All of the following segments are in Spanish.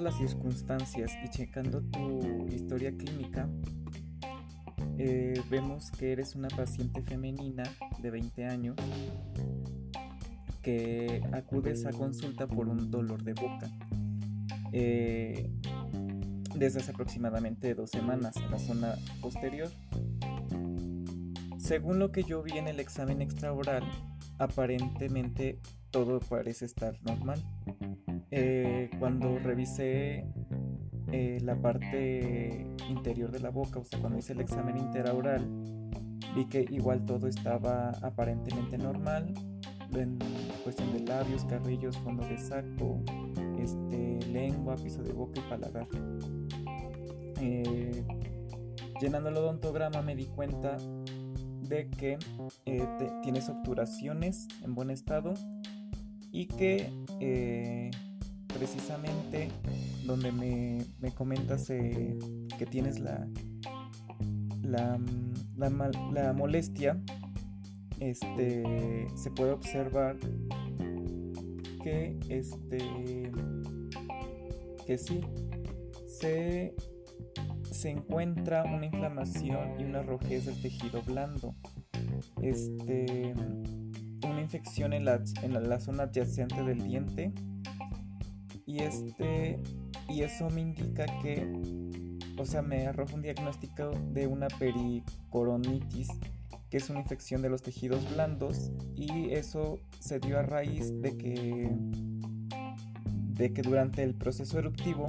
las circunstancias y checando tu historia clínica, eh, vemos que eres una paciente femenina de 20 años que acudes a consulta por un dolor de boca. Eh, desde hace aproximadamente dos semanas en la zona posterior. Según lo que yo vi en el examen extraoral, aparentemente todo parece estar normal. Eh, cuando revisé eh, la parte interior de la boca, o sea, cuando hice el examen interaural, vi que igual todo estaba aparentemente normal en cuestión de labios, cabellos, fondo de saco, este, lengua, piso de boca y paladar. Eh, llenando el odontograma me di cuenta de que tienes obturaciones en buen estado y que eh, precisamente donde me, comentas eh, que tienes la, la, la, molestia, este, se puede observar que, este, que sí, se, se encuentra una inflamación y una rojez del tejido blando. Este, una infección en la, en la zona adyacente del diente y este y eso me indica que o sea me arroja un diagnóstico de una pericoronitis que es una infección de los tejidos blandos y eso se dio a raíz de que de que durante el proceso eruptivo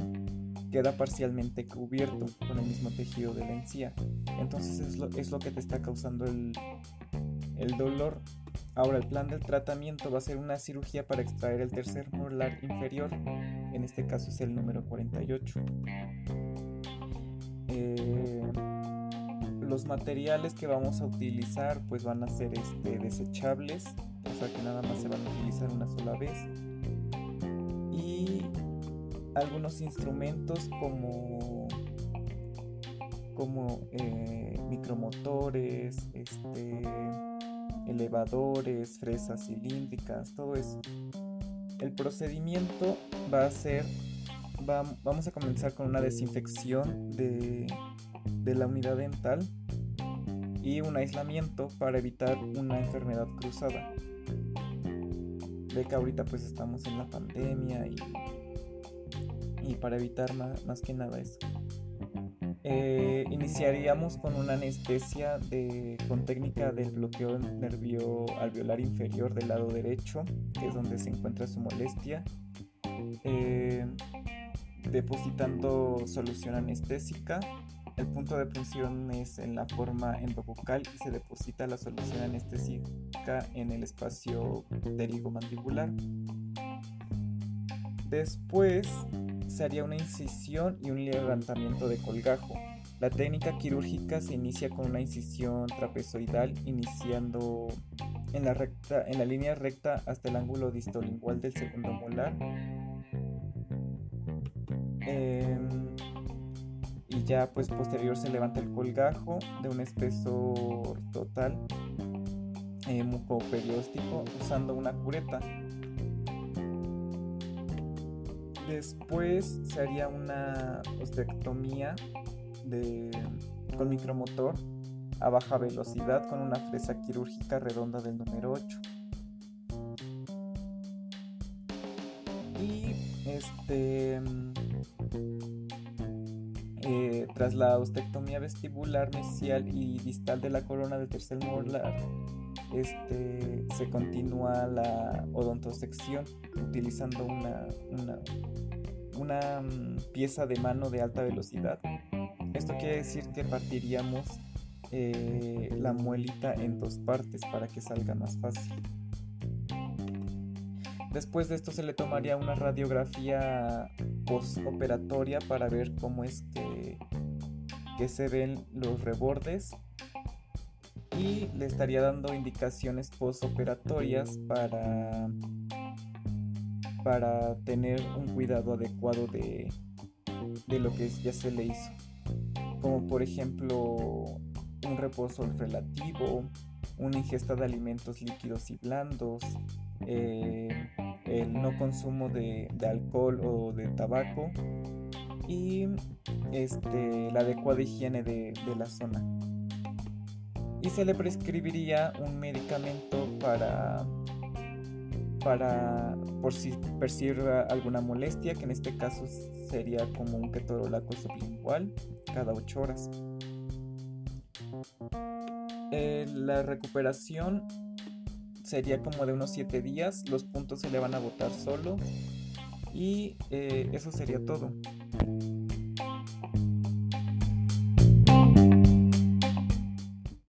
queda parcialmente cubierto con el mismo tejido de la encía. Entonces es lo, es lo que te está causando el, el dolor Ahora el plan del tratamiento va a ser una cirugía para extraer el tercer molar inferior, en este caso es el número 48. Eh, los materiales que vamos a utilizar pues van a ser este, desechables, o sea que nada más se van a utilizar una sola vez. Y algunos instrumentos como como eh, micromotores, este, elevadores, fresas cilíndricas, todo eso. El procedimiento va a ser, vamos a comenzar con una desinfección de, la unidad dental y un aislamiento para evitar una enfermedad cruzada. Ve que ahorita pues estamos en la pandemia y para evitar más que nada eso. Eh, iniciaríamos con una anestesia con técnica del bloqueo nervio alveolar inferior del lado derecho, que es donde se encuentra su molestia, eh, depositando solución anestésica. El punto de punción es en la forma endovocal y se deposita la solución anestésica en el espacio pterigomandibular. Después se haría una incisión y un levantamiento de colgajo. La técnica quirúrgica se inicia con una incisión trapezoidal iniciando en la, recta, en la línea recta hasta el ángulo distolingual del segundo molar. Em, y ya pues posterior se levanta el colgajo de un espesor total eh, mucoperióstico usando una cureta. Después se haría una ostectomía de, con micromotor a baja velocidad con una fresa quirúrgica redonda del número 8. Y este eh, tras la ostectomía vestibular mesial y distal de la corona del tercer molar este, se continúa la odontosección utilizando una, una, mm, pieza de mano de alta velocidad. Esto quiere decir que partiríamos eh, la muelita en dos partes para que salga más fácil. Después de esto se le tomaría una radiografía postoperatoria para ver cómo es que, se ven los rebordes y le estaría dando indicaciones postoperatorias para, para tener un cuidado adecuado de, de lo que ya se le hizo. Como por ejemplo un reposo relativo, una ingesta de alimentos líquidos y blandos, eh, el no consumo de, alcohol o de tabaco y este, la adecuada higiene de, la zona. Y se le prescribiría un medicamento para para por si percibe alguna molestia, que en este caso sería como un ketorolaco sublingual cada 8 horas. Eh, la recuperación sería como de unos 7 días, los puntos se le van a botar solo y eh, eso sería todo.